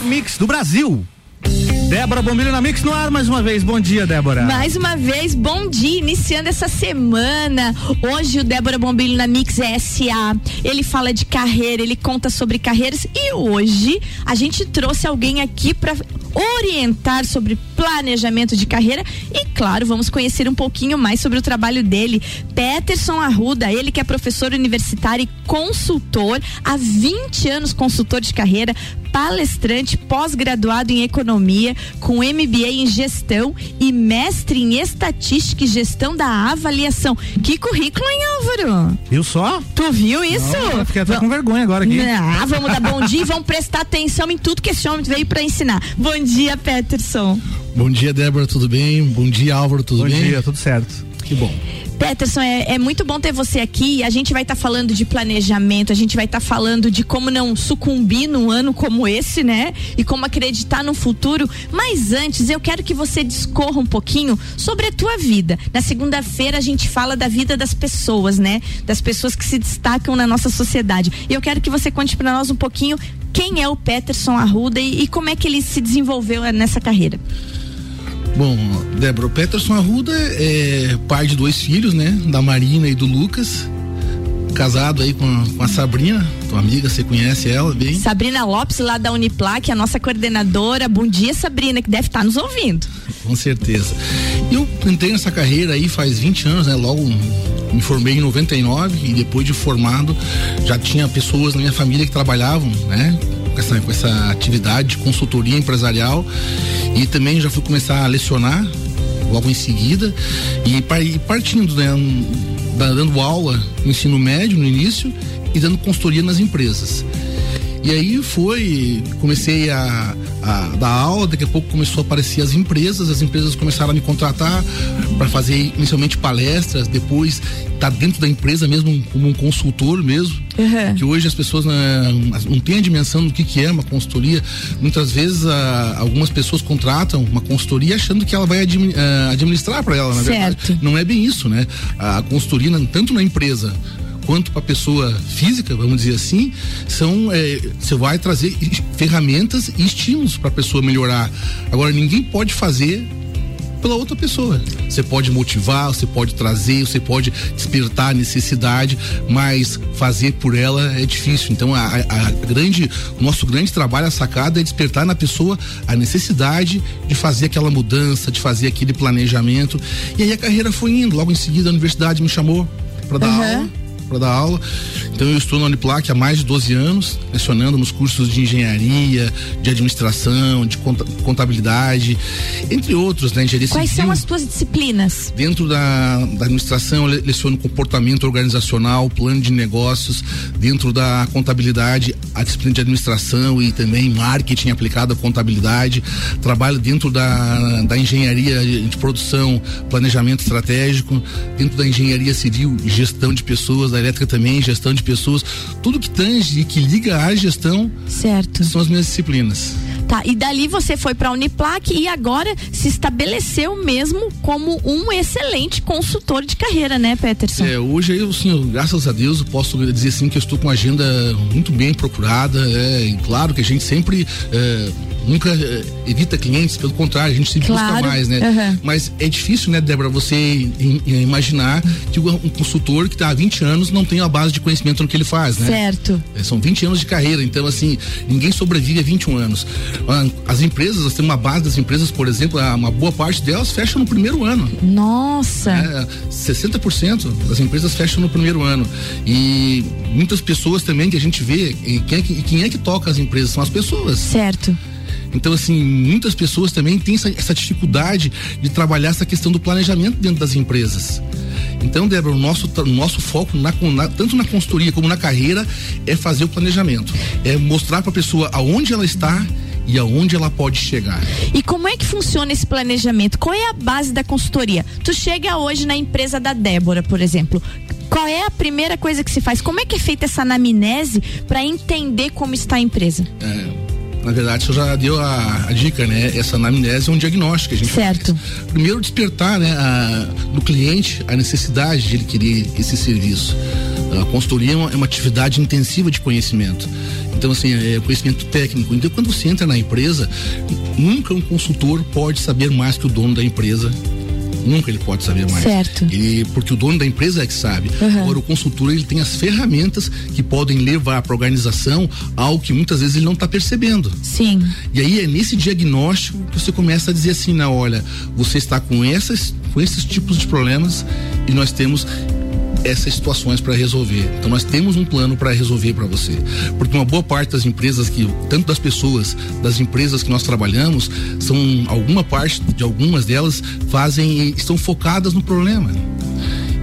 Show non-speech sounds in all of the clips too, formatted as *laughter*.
Melhor mix do Brasil. Débora Bombilho na Mix no ar mais uma vez. Bom dia, Débora. Mais uma vez, bom dia. Iniciando essa semana. Hoje o Débora Bombilho na Mix é SA. Ele fala de carreira, ele conta sobre carreiras e hoje a gente trouxe alguém aqui para orientar sobre planejamento de carreira e, claro, vamos conhecer um pouquinho mais sobre o trabalho dele. Peterson Arruda, ele que é professor universitário e consultor, há 20 anos consultor de carreira, palestrante, pós-graduado em economia, com MBA em gestão e mestre em estatística e gestão da avaliação. Que currículo, hein, Álvaro? Viu só? Tu viu isso? Não, fiquei até com vergonha agora aqui. Ah, vamos dar bom dia e vamos prestar atenção em tudo que esse homem veio para ensinar. Bom dia, Peterson. Bom dia, Débora, tudo bem? Bom dia, Álvaro, tudo Bom bem? Bom dia, tudo certo. Que bom. Peterson, é, é, muito bom ter você aqui. A gente vai estar tá falando de planejamento, a gente vai estar tá falando de como não sucumbir num ano como esse, né? E como acreditar no futuro. Mas antes, eu quero que você discorra um pouquinho sobre a tua vida. Na segunda-feira a gente fala da vida das pessoas, né? Das pessoas que se destacam na nossa sociedade. E eu quero que você conte para nós um pouquinho quem é o Peterson Arruda e, e como é que ele se desenvolveu nessa carreira. Bom, Débora, o Peterson Arruda é pai de dois filhos, né? Da Marina e do Lucas. Casado aí com a, com a Sabrina, tua amiga, você conhece ela bem? Sabrina Lopes, lá da Uniplac, a nossa coordenadora. Bom dia, Sabrina, que deve estar nos ouvindo. Com certeza. Eu entrei nessa carreira aí faz 20 anos, né? Logo me formei em 99 e depois de formado já tinha pessoas na minha família que trabalhavam, né? Com essa, com essa atividade de consultoria empresarial e também já fui começar a lecionar logo em seguida e partindo, né, dando aula no ensino médio no início e dando consultoria nas empresas. E aí foi, comecei a, a, dar aula, daqui a pouco começou a aparecer as empresas, as empresas começaram a me contratar para fazer inicialmente palestras, depois tá dentro da empresa mesmo como um consultor mesmo. Uhum. Que hoje as pessoas né, não têm a dimensão do que, que é uma consultoria. Muitas vezes a, algumas pessoas contratam uma consultoria achando que ela vai a, administrar para ela, na certo. verdade. Não é bem isso, né? A consultoria, tanto na empresa quanto para pessoa física, vamos dizer assim, são é, você vai trazer ferramentas e estímulos para a pessoa melhorar. Agora ninguém pode fazer pela outra pessoa. Você pode motivar, você pode trazer, você pode despertar a necessidade, mas fazer por ela é difícil. Então a, a, grande, o nosso grande trabalho, a sacada é despertar na pessoa a necessidade de fazer aquela mudança, de fazer aquele planejamento. E aí a carreira foi indo. Logo em seguida a universidade me chamou para dar uhum. aula para dar aula. Então eu estou na Uniplac há mais de 12 anos, lecionando nos cursos de engenharia, de administração, de contabilidade, entre outros, né? Engenharia Quais civil. são as tuas disciplinas? Dentro da, da administração, eu leciono comportamento organizacional, plano de negócios, dentro da contabilidade, a disciplina de administração e também marketing aplicado à contabilidade. Trabalho dentro da, da engenharia de produção, planejamento estratégico, dentro da engenharia civil, gestão de pessoas, da elétrica também, gestão de pessoas, tudo que tange e que liga à gestão. Certo. São as minhas disciplinas. Tá, e dali você foi para a Uniplac e agora se estabeleceu mesmo como um excelente consultor de carreira, né, Peterson? É, hoje eu, sim, graças a Deus, eu posso dizer assim que eu estou com uma agenda muito bem procurada. É, e claro que a gente sempre é, nunca é, evita clientes, pelo contrário, a gente sempre claro. busca mais, né? Uhum. Mas é difícil, né, Débora, você im, imaginar que um consultor que está há 20 anos não tem a base de conhecimento no que ele faz, né? Certo. É, são 20 anos de carreira, então assim, ninguém sobrevive a 21 anos. As empresas, nós temos uma base das empresas, por exemplo, uma boa parte delas fecha no primeiro ano. Nossa! É, 60% das empresas fecham no primeiro ano. E muitas pessoas também que a gente vê, quem é que, quem é que toca as empresas? São as pessoas. Certo. Então, assim, muitas pessoas também têm essa, essa, dificuldade de trabalhar essa questão do planejamento dentro das empresas. Então, Débora, o nosso, o nosso foco, na, na, tanto na consultoria como na carreira, é fazer o planejamento. É mostrar para a pessoa aonde ela está e aonde ela pode chegar. E como é que funciona esse planejamento? Qual é a base da consultoria? Tu chega hoje na empresa da Débora, por exemplo. Qual é a primeira coisa que se faz? Como é que é feita essa anamnese para entender como está a empresa? É na verdade, você já deu a, a, dica, né? Essa anamnese é um diagnóstico a gente certo. Faz. Primeiro, despertar né, a, no cliente a necessidade de ele querer esse serviço. A consultoria é uma, é uma atividade intensiva de conhecimento. Então, assim, é conhecimento técnico. Então, quando você entra na empresa, nunca um consultor pode saber mais que o dono da empresa Nunca ele pode saber mais. Certo. Ele, porque o dono da empresa é que sabe. Uhum. Agora, o consultor ele tem as ferramentas que podem levar para a organização algo que muitas vezes ele não está percebendo. Sim. E aí é nesse diagnóstico que você começa a dizer assim, na olha, você está com essas, com esses tipos de problemas e nós temos essas situações para resolver. Então nós temos um plano para resolver para você. Porque uma boa parte das empresas que, tanto das pessoas, das empresas que nós trabalhamos, são alguma parte de algumas delas fazem estão focadas no problema.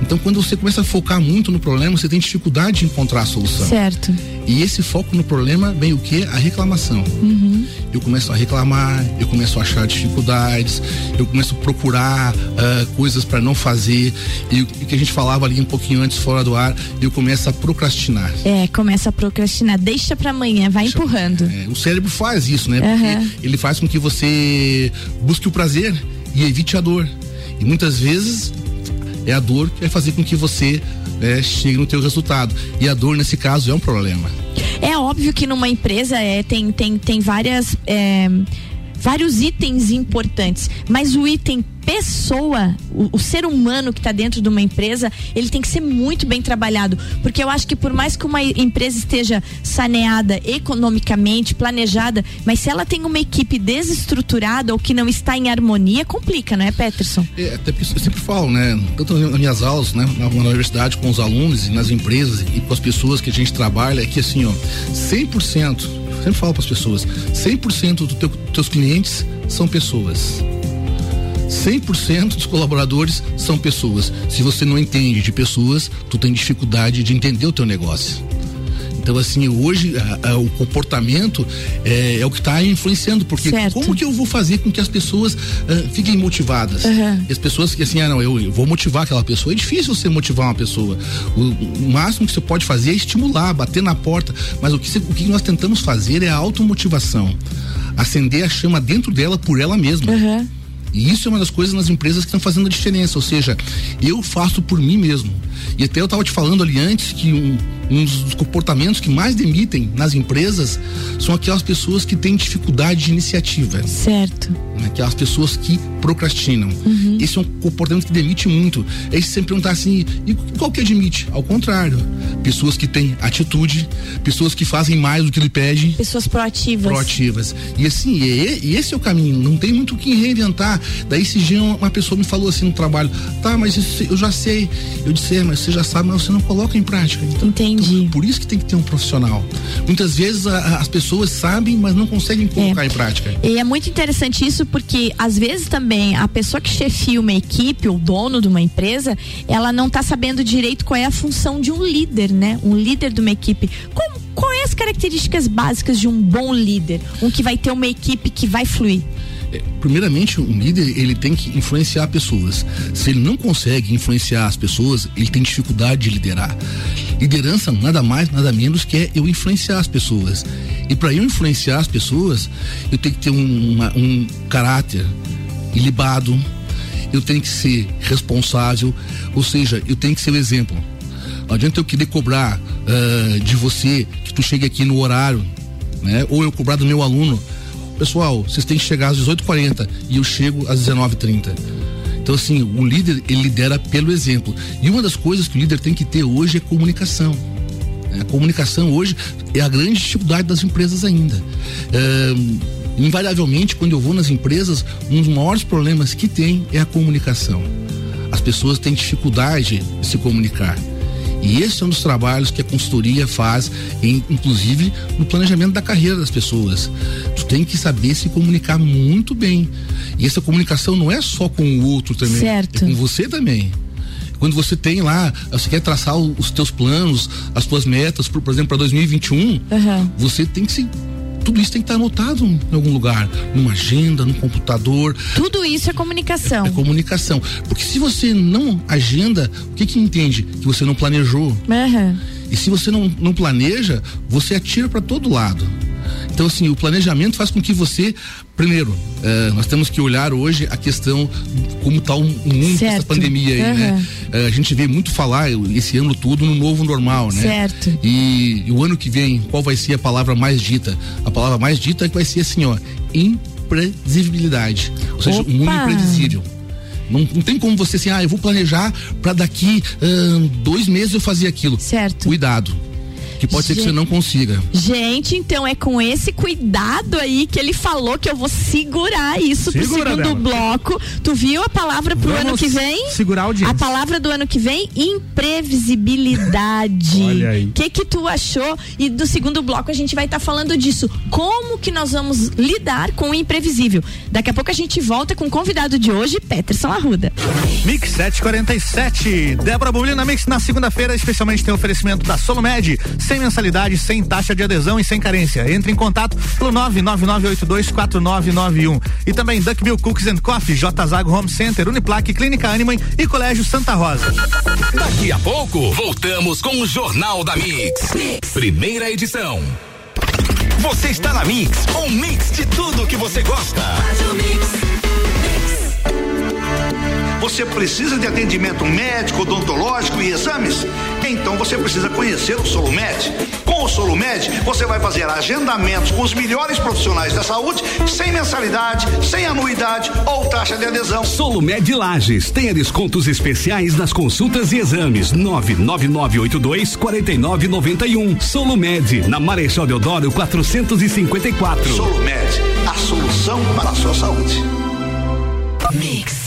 Então, quando você começa a focar muito no problema, você tem dificuldade de encontrar a solução. Certo. E esse foco no problema vem o que? A reclamação. Uhum. Eu começo a reclamar, eu começo a achar dificuldades, eu começo a procurar uh, coisas para não fazer. E o que a gente falava ali um pouquinho antes, fora do ar, eu começo a procrastinar. É, começa a procrastinar. Deixa para amanhã, vai Deixa, empurrando. É, o cérebro faz isso, né? Porque uhum. ele faz com que você busque o prazer e evite a dor. E muitas vezes é a dor que vai fazer com que você é, chegue no teu resultado. E a dor, nesse caso, é um problema. É óbvio que numa empresa é, tem, tem, tem várias. É, vários itens importantes, mas o item pessoa, o, o ser humano que está dentro de uma empresa, ele tem que ser muito bem trabalhado. Porque eu acho que por mais que uma empresa esteja saneada economicamente, planejada, mas se ela tem uma equipe desestruturada ou que não está em harmonia, complica, não é, Peterson? É, até porque eu sempre falo, né? Tanto nas minhas aulas, né? Na, na universidade, com os alunos e nas empresas e com as pessoas que a gente trabalha, é que assim, ó, 100%, sempre falo para as pessoas, 100% dos teu, teus clientes são pessoas. 100% dos colaboradores são pessoas. Se você não entende de pessoas, tu tem dificuldade de entender o teu negócio. Então, assim, hoje a, a, o comportamento é, é o que está influenciando, porque certo. como que eu vou fazer com que as pessoas uh, fiquem motivadas? Uhum. As pessoas que assim, ah, não, eu, eu, vou motivar aquela pessoa. É difícil você motivar uma pessoa. O, o, máximo que você pode fazer é estimular, bater na porta. Mas o que, o que nós tentamos fazer é a automotivação. Acender a chama dentro dela por ela mesma. Uhum. E isso é uma das coisas nas empresas que estão fazendo a diferença. Ou seja, eu faço por mim mesmo. E até eu estava te falando ali antes que um, um dos comportamentos que mais demitem nas empresas são aquelas pessoas que têm dificuldade de iniciativa. Certo. Né? Aquelas pessoas que procrastinam. Uhum. Esse é um comportamento que demite muito. É sempre perguntar assim, e qual que admite? Ao contrário. Pessoas que têm atitude, pessoas que fazem mais do que lhe pede. Pessoas proativas. Proativas. E assim, e, e esse é o caminho. Não tem muito o que reinventar. Daí esse dia uma pessoa me falou assim no trabalho, tá, mas isso, eu já sei. Eu disse, é, mas você já sabe, mas você não coloca em prática. Então, Entendi. Então, por isso que tem que ter um profissional. Muitas vezes a, as pessoas sabem, mas não conseguem colocar é. em prática. E é muito interessante isso porque às vezes também a pessoa que chefia uma equipe, o dono de uma empresa, ela não está sabendo direito qual é a função de um líder, né? Um líder de uma equipe. Como, qual é as características básicas de um bom líder? Um que vai ter uma equipe que vai fluir? É, primeiramente, um líder ele tem que influenciar pessoas. Se ele não consegue influenciar as pessoas, ele tem dificuldade de liderar. Liderança nada mais, nada menos que é eu influenciar as pessoas. E para eu influenciar as pessoas, eu tenho que ter um, uma, um caráter ilibado, eu tenho que ser responsável, ou seja, eu tenho que ser o exemplo. Não adianta eu querer cobrar uh, de você que tu chegue aqui no horário, né? Ou eu cobrar do meu aluno pessoal, vocês têm que chegar às 18h40 e eu chego às 19h30. Então, assim, o líder, ele lidera pelo exemplo. E uma das coisas que o líder tem que ter hoje é comunicação. A comunicação hoje é a grande dificuldade das empresas ainda. É, invariavelmente, quando eu vou nas empresas, um dos maiores problemas que tem é a comunicação. As pessoas têm dificuldade de se comunicar. E esse é um dos trabalhos que a consultoria faz, em, inclusive no planejamento da carreira das pessoas. Tu tem que saber se comunicar muito bem. E essa comunicação não é só com o outro também, certo. é com você também quando você tem lá, você quer traçar os teus planos, as tuas metas, por, por exemplo, para 2021, uhum. você tem que se tudo isso tem que estar anotado em algum lugar, numa agenda, num computador. Tudo isso é comunicação. É comunicação. Porque se você não agenda, o que que entende? Que você não planejou. Uhum. E se você não, não planeja, você atira para todo lado. Então, assim, o planejamento faz com que você, primeiro, uh, nós temos que olhar hoje a questão como está o mundo dessa pandemia aí, uhum. né? Uh, a gente vê muito falar esse ano todo no novo normal, né? Certo. E, e, o ano que vem, qual vai ser a palavra mais dita? A palavra mais dita é que vai ser assim, ó, imprevisibilidade. Ou seja, Opa. um mundo imprevisível. Não, não, tem como você assim, ah, eu vou planejar para daqui dois meses eu fazer aquilo. Certo. Cuidado que pode gente, ser que você não consiga. Gente, então é com esse cuidado aí que ele falou que eu vou segurar isso Segura pro segundo dela. bloco. Tu viu a palavra pro Vamos ano que vem? Segurar o A palavra do ano que vem, imprevisibilidade. *laughs* Olha aí. O que que tu achou? E do segundo bloco a gente vai estar tá falando disso. Como que nós vamos lidar com o imprevisível? Daqui a pouco a gente volta com o convidado de hoje, Peterson Arruda. Mix 747. Débora Bolina Mix na segunda-feira, especialmente tem oferecimento da Solomed sem mensalidade, sem taxa de adesão e sem carência. Entre em contato pelo 999824991. E também Duckbill Cookies and Coffee, J Zago Home Center, Uniplaque, Clínica Animan e Colégio Santa Rosa. Daqui a pouco, voltamos com o Jornal da mix. Primeira edição. Você está na Mix, um mix de tudo que você gosta. Faz o mix. Você precisa de atendimento médico, odontológico e exames? Então você precisa conhecer o Solumed. Com o Solumed, você vai fazer agendamentos com os melhores profissionais da saúde, sem mensalidade, sem anuidade ou taxa de adesão. Solumed Lages. Tenha descontos especiais nas consultas e exames. 99982 4991. Solumed, na Marechal Deodoro 454. Solumed, a solução para a sua saúde. Mix.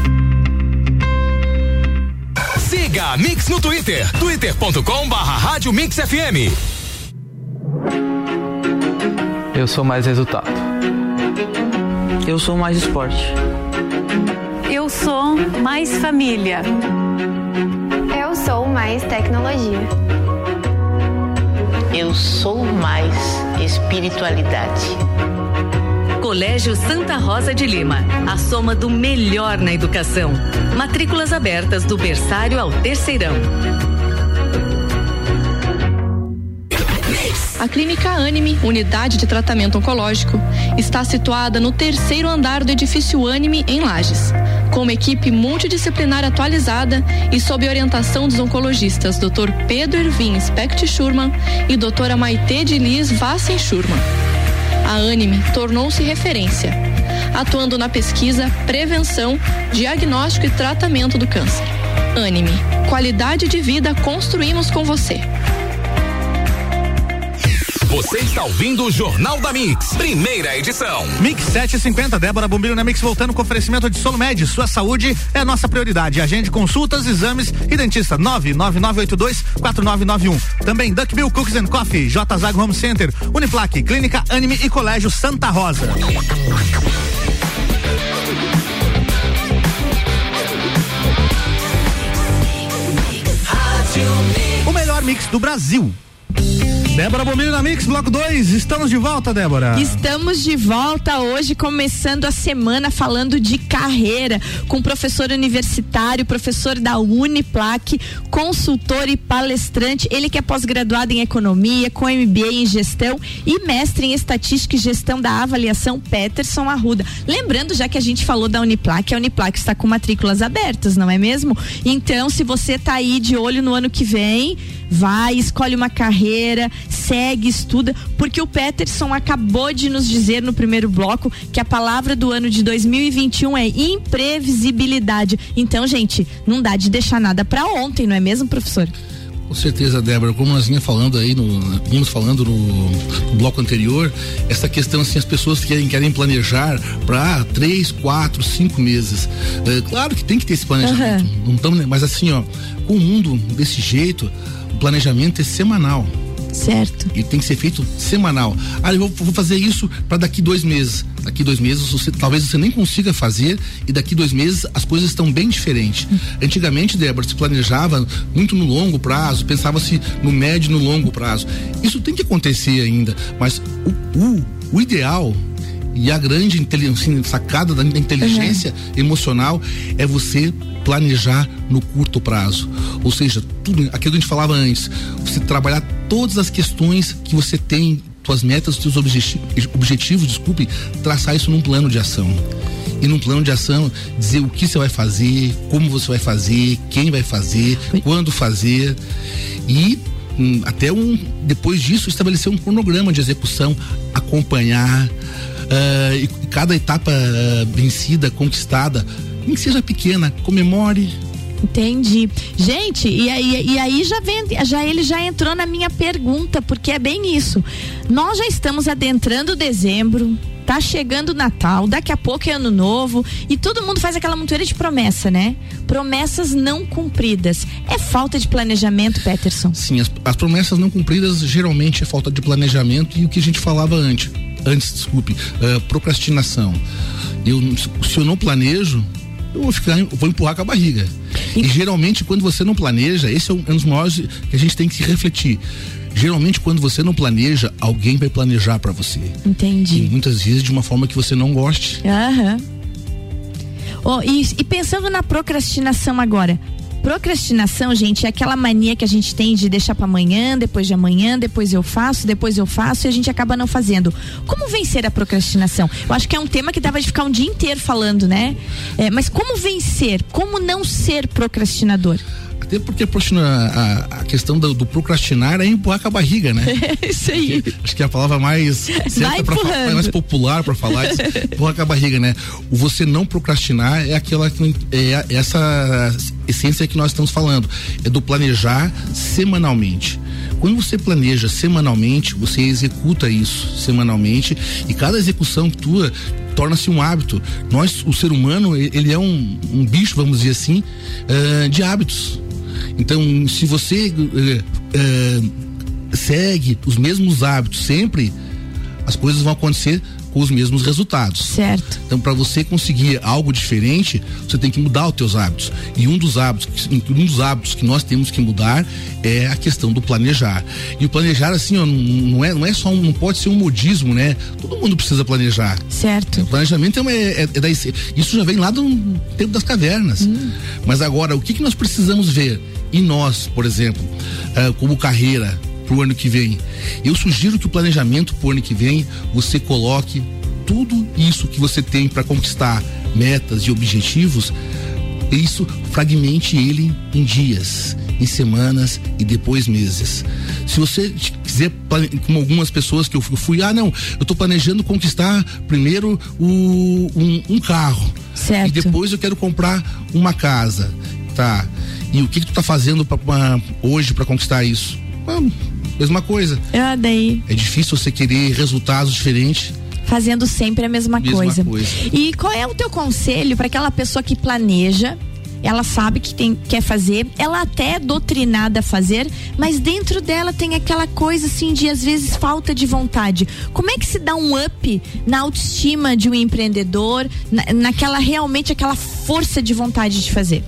Siga a Mix no Twitter, twitter.com barra Rádio Mix FM. Eu sou mais resultado. Eu sou mais esporte. Eu sou mais família. Eu sou mais tecnologia. Eu sou mais espiritualidade. Colégio Santa Rosa de Lima, a soma do melhor na educação. Matrículas abertas do berçário ao terceirão. A Clínica Anime, unidade de tratamento oncológico, está situada no terceiro andar do edifício Anime, em Lages. Com uma equipe multidisciplinar atualizada e sob orientação dos oncologistas Dr. Pedro Ervin Specht Schurman e doutora Maite de Liz Vassen Schurman a Anime tornou-se referência, atuando na pesquisa, prevenção, diagnóstico e tratamento do câncer. Anime, qualidade de vida construímos com você. Você está ouvindo o Jornal da Mix, primeira edição. Mix 750, Débora Bombilho na Mix voltando com oferecimento de Solumed. Sua saúde é nossa prioridade. Agende consultas, exames e dentista 99982 4991. Também Duckbill Cookies and Coffee, J Zag Home Center, Uniplaque, Clínica Anime e Colégio Santa Rosa. O melhor mix do Brasil. Débora Bombilho na Mix, bloco 2. Estamos de volta, Débora. Estamos de volta hoje, começando a semana falando de carreira, com professor universitário, professor da Uniplac, consultor e palestrante. Ele que é pós-graduado em economia, com MBA em gestão e mestre em estatística e gestão da avaliação Peterson Arruda. Lembrando, já que a gente falou da Uniplac, a Uniplac está com matrículas abertas, não é mesmo? Então, se você tá aí de olho no ano que vem, vai, escolhe uma carreira, segue, estuda, porque o Peterson acabou de nos dizer no primeiro bloco que a palavra do ano de 2021 é imprevisibilidade. Então, gente, não dá de deixar nada para ontem, não é mesmo, professor? Com certeza, Débora, como nós vinha falando aí no, vimos falando no, bloco anterior, essa questão assim, as pessoas querem, querem planejar para três, quatro, cinco meses. É, claro que tem que ter esse planejamento. Uhum. Não tamo, mas assim, ó, com o mundo desse jeito, planejamento é semanal. Certo. E tem que ser feito semanal. Ah, eu vou, vou fazer isso para daqui dois meses. Daqui dois meses, você, talvez você nem consiga fazer, e daqui dois meses as coisas estão bem diferentes. Hum. Antigamente, Débora, se planejava muito no longo prazo, pensava-se no médio e no longo prazo. Isso tem que acontecer ainda, mas o, o, o ideal e a grande assim, sacada da inteligência uhum. emocional é você planejar no curto prazo. Ou seja, tudo aquilo que a gente falava antes, você trabalhar todas as questões que você tem, suas metas, seus objetivos, objetivos, desculpe, traçar isso num plano de ação. E num plano de ação, dizer o que você vai fazer, como você vai fazer, quem vai fazer, quando fazer. E hum, até um depois disso estabelecer um cronograma de execução, acompanhar uh, e cada etapa uh, vencida, conquistada, nem que seja pequena, comemore. Entendi. Gente, e aí, e aí já vem, já ele já entrou na minha pergunta, porque é bem isso. Nós já estamos adentrando dezembro, tá chegando o Natal, daqui a pouco é ano novo e todo mundo faz aquela montoeira de promessa, né? Promessas não cumpridas. É falta de planejamento, Peterson? Sim, as, as promessas não cumpridas geralmente é falta de planejamento e o que a gente falava antes, antes, desculpe, uh, procrastinação. Eu, se eu não planejo, eu vou ficar, eu vou empurrar com a barriga. E, geralmente, quando você não planeja, esse é um, é um dos maiores que a gente tem que refletir. Geralmente, quando você não planeja, alguém vai planejar para você. Entendi. E muitas vezes de uma forma que você não goste. Aham. Oh, e, e pensando na procrastinação agora, Procrastinação, gente, é aquela mania que a gente tem de deixar para amanhã, depois de amanhã, depois eu faço, depois eu faço e a gente acaba não fazendo. Como vencer a procrastinação? Eu acho que é um tema que dava de ficar um dia inteiro falando, né? É, mas como vencer? Como não ser procrastinador? Até porque a, a questão do, do, procrastinar é empurrar com a barriga, né? *laughs* É isso aí. acho que é a palavra mais certa pra, mais popular para falar isso, empurrar com a barriga, né? O você não procrastinar é aquela é essa essência que nós estamos falando, é do planejar semanalmente. Quando você planeja semanalmente, você executa isso semanalmente e cada execução tua torna-se um hábito. Nós, o ser humano, ele é um, um bicho, vamos dizer assim, uh, de hábitos. Então, se você uh, uh, segue os mesmos hábitos sempre, as coisas vão acontecer com os mesmos resultados. Certo. Então, para você conseguir algo diferente, você tem que mudar os teus hábitos. E um dos hábitos, um dos hábitos que nós temos que mudar é a questão do planejar. E o planejar assim, ó, não é, não é só um, não pode ser um modismo, né? Todo mundo precisa planejar. Certo. O planejamento é, uma, é, é da, isso já vem lá do tempo das cavernas. Hum. Mas agora, o que que nós precisamos ver? E nós, por exemplo, uh, como carreira, para o ano que vem. Eu sugiro que o planejamento para o ano que vem você coloque tudo isso que você tem para conquistar metas e objetivos, isso fragmente ele em dias, em semanas e depois meses. Se você quiser, como algumas pessoas que eu fui, ah não, eu estou planejando conquistar primeiro o, um, um, carro. Certo. E depois eu quero comprar uma casa. Tá. E o que, que tu está fazendo pra, pra, hoje para conquistar isso? Vamos mesma coisa. Ah, daí. É difícil você querer resultados diferentes fazendo sempre a mesma, mesma coisa. coisa. E qual é o teu conselho para aquela pessoa que planeja? Ela sabe que tem, quer fazer, ela até é doutrinada a fazer, mas dentro dela tem aquela coisa assim de às vezes falta de vontade. Como é que se dá um up na autoestima de um empreendedor, na, naquela realmente aquela força de vontade de fazer?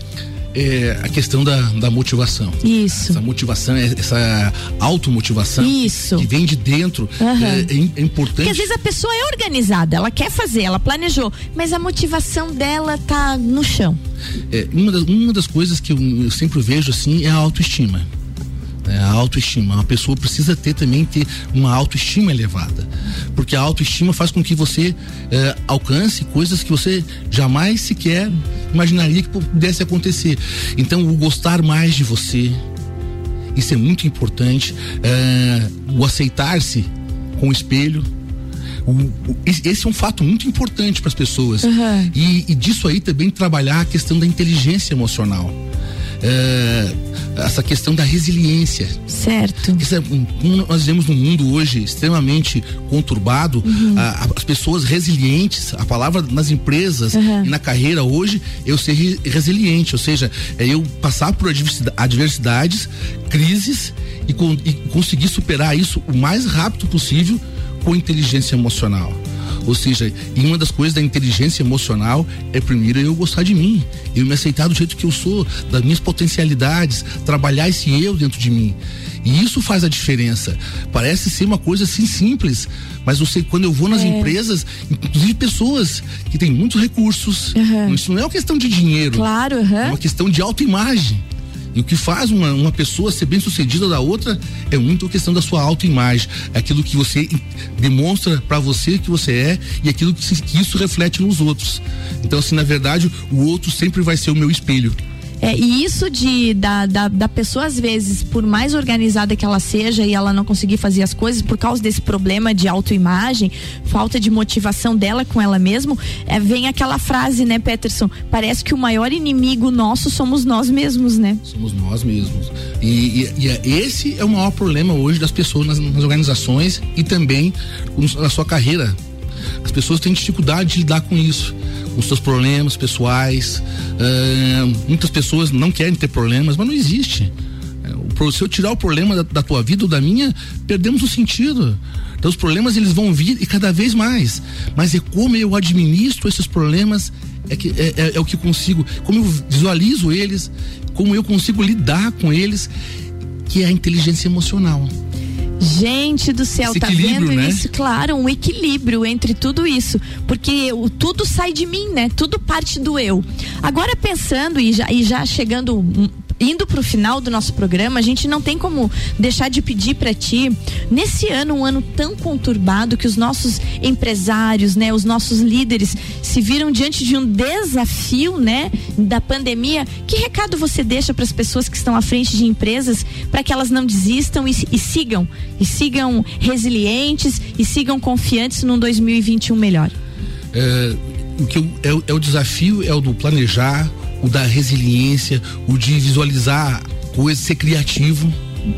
É a questão da, da motivação. Isso. Essa motivação, é, essa automotivação. Isso. Que vem de dentro. Uhum. É, é, importante. Porque às vezes a pessoa é organizada, ela quer fazer, ela planejou, mas a motivação dela tá no chão. É, uma, das, uma das coisas que eu, eu sempre vejo assim é a autoestima. É, a autoestima. Uma pessoa precisa ter também ter uma autoestima elevada. Porque a autoestima faz com que você é, alcance coisas que você jamais sequer imaginaria que pudesse acontecer. Então, o gostar mais de você, isso é muito importante. É, o aceitar-se com o espelho. Esse é um fato muito importante para as pessoas. Uhum. E, e disso aí também trabalhar a questão da inteligência emocional. É, essa questão da resiliência. Certo. Isso é, nós vivemos num mundo hoje extremamente conturbado, uhum. a, as pessoas resilientes, a palavra nas empresas uhum. e na carreira hoje, eu ser re, resiliente, ou seja, é eu passar por adversidades, crises e, com, e conseguir superar isso o mais rápido possível com inteligência emocional. Ou seja, e uma das coisas da inteligência emocional é primeiro eu gostar de mim, eu me aceitar do jeito que eu sou, das minhas potencialidades, trabalhar esse eu dentro de mim. E isso faz a diferença. Parece ser uma coisa assim simples, mas você, quando eu vou nas É. empresas, inclusive pessoas que têm muitos recursos, Uhum. isso não é uma questão de dinheiro, Claro, é aham. uma questão de autoimagem. E o que faz uma, uma pessoa ser bem sucedida da outra é muito a questão da sua autoimagem. É aquilo que você demonstra para você que você é e aquilo que, que isso reflete nos outros. Então, assim, na verdade, o outro sempre vai ser o meu espelho. É, e isso de da, da, da pessoa, às vezes, por mais organizada que ela seja e ela não conseguir fazer as coisas por causa desse problema de autoimagem, falta de motivação dela com ela mesma, é, vem aquela frase, né, Peterson? Parece que o maior inimigo nosso somos nós mesmos, né? Somos nós mesmos. E, e- e é- esse é o maior problema hoje das pessoas nas, nas organizações e também na sua carreira. As pessoas têm dificuldade de lidar com isso, com seus problemas pessoais. Muitas pessoas não querem ter problemas, mas não existe. É, Se eu tirar o problema da, da tua vida ou da minha, perdemos o sentido. Então os problemas eles vão vir e cada vez mais. Mas é como eu administro esses problemas é, que, é, é- é o que consigo, como eu visualizo eles, como eu consigo lidar com eles, que é a inteligência emocional. Gente do céu, Esse tá vendo né? isso? Claro, um equilíbrio entre tudo isso. Porque o, tudo sai de mim, né? Tudo parte do eu. Agora pensando e já, e já chegando. Indo pro final do nosso programa, a gente não tem como deixar de pedir para ti, nesse ano, um ano tão conturbado que os nossos empresários, né, os nossos líderes se viram diante de um desafio, né, da pandemia. Que recado você deixa para as pessoas que estão à frente de empresas para que elas não desistam e, e sigam, e sigam resilientes e sigam confiantes num 2021 melhor? É, o que eu- é, o- é o desafio é o do planejar, o da resiliência, o de visualizar coisas, ser criativo.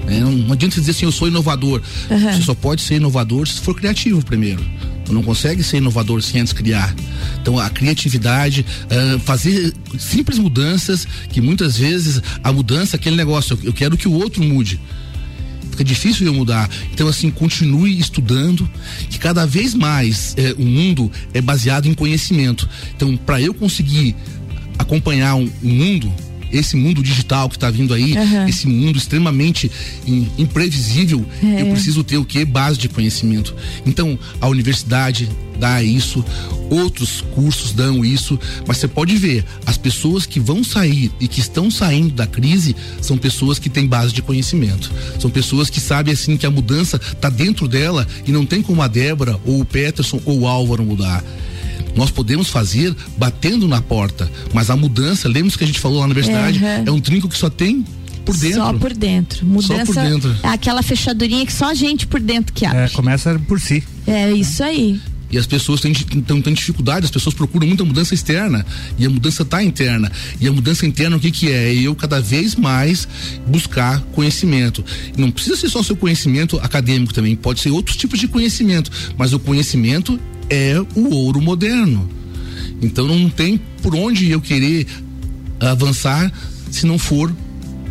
né? Não, adianta dizer assim, eu sou inovador. Aham. Você só pode ser inovador se for criativo primeiro. Tu não consegue ser inovador sem antes criar. Então a criatividade, ah, fazer simples mudanças, que muitas vezes a mudança, é aquele negócio, eu- eu quero que o outro mude fica difícil eu mudar. Então, assim, continue estudando, que cada vez mais eh, o mundo é baseado em conhecimento. Então, para eu conseguir acompanhar um, um mundo, esse mundo digital que está vindo aí, Aham. esse mundo extremamente im- imprevisível, É. eu preciso ter o quê? Base de conhecimento. Então, a universidade dá isso, outros cursos dão isso, mas você pode ver, as pessoas que vão sair e que estão saindo da crise são pessoas que têm base de conhecimento. São pessoas que sabem assim que a mudança está dentro dela e não tem como a Débora ou o Peterson ou o Álvaro mudar. Nós podemos fazer batendo na porta, mas a mudança, lembra que a gente falou lá na universidade, Aham. é um trinco que só tem por dentro. Só por dentro. Mudança por dentro. é aquela fechadurinha que só a gente por dentro que abre. É, começa por si. É, isso aí. E as pessoas têm, então, têm dificuldade, as pessoas procuram muita mudança externa. E a mudança está interna. E a mudança interna, o que, que é? É eu cada vez mais buscar conhecimento. Não precisa ser só seu conhecimento acadêmico também, pode ser outros tipos de conhecimento. Mas o conhecimento é o ouro moderno. Então não tem por onde eu querer avançar se não for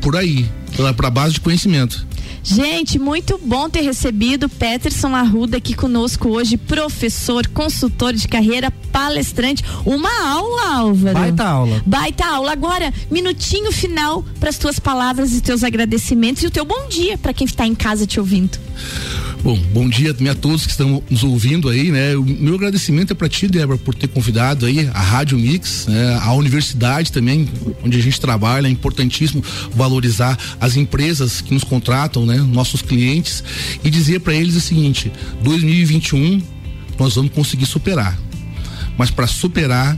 por aí, pela, pela base de conhecimento. Gente, muito bom ter recebido Peterson Arruda aqui conosco hoje, professor, consultor de carreira, palestrante. Uma aula, Álvaro. Baita aula. Baita aula. Agora, minutinho final para as tuas palavras e teus agradecimentos e o teu bom dia para quem está em casa te ouvindo. Bom, bom dia também a todos que estão nos ouvindo aí, né? O meu agradecimento é para ti, Débora, por ter convidado aí a Rádio Mix, né? a universidade também, onde a gente trabalha, é importantíssimo valorizar as empresas que nos contratam, né? Nossos clientes e dizer para eles o seguinte: 2021 nós vamos conseguir superar. Mas para superar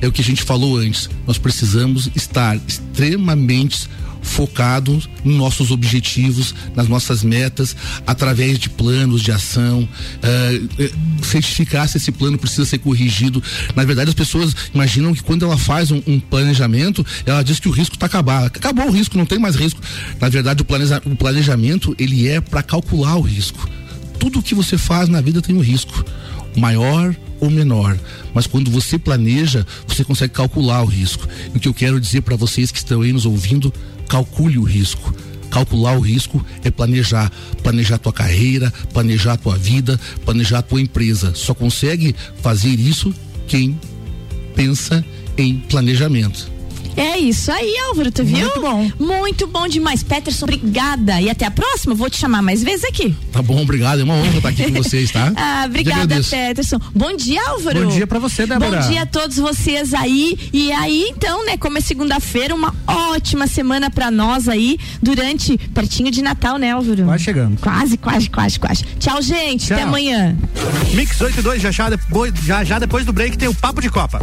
é o que a gente falou antes, nós precisamos estar extremamente focados nos nossos objetivos, nas nossas metas, através de planos de ação, uh, certificar se esse plano precisa ser corrigido. Na verdade, as pessoas imaginam que quando ela faz um, um planejamento, ela diz que o risco está acabado. Acabou o risco, não tem mais risco. Na verdade, o, planeja, o planejamento ele é para calcular o risco. Tudo que você faz na vida tem um risco, maior ou menor. Mas quando você planeja, você consegue calcular o risco. E o que eu quero dizer para vocês que estão aí nos ouvindo, calcule o risco. Calcular o risco é planejar, planejar tua carreira, planejar tua vida, planejar tua empresa. Só consegue fazer isso quem pensa em planejamento. É isso aí, Álvaro, tu viu? Muito bom. Muito bom demais. Peterson, obrigada. E até a próxima, vou te chamar mais vezes aqui. Tá bom, obrigado. É uma honra estar aqui com vocês, tá? *laughs* ah, obrigada, Peterson. Bom dia, Álvaro. Bom dia pra você, Débora. Bom dia a todos vocês aí. E aí, então, né, como é segunda-feira, uma ótima semana pra nós aí, durante, pertinho de Natal, né, Álvaro? Quase chegando. Quase, quase, quase, quase. Tchau, gente. Tchau. Até amanhã. Mix 82, já já, depois, já já depois do break tem o Papo de Copa.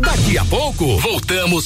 Daqui a pouco, voltamos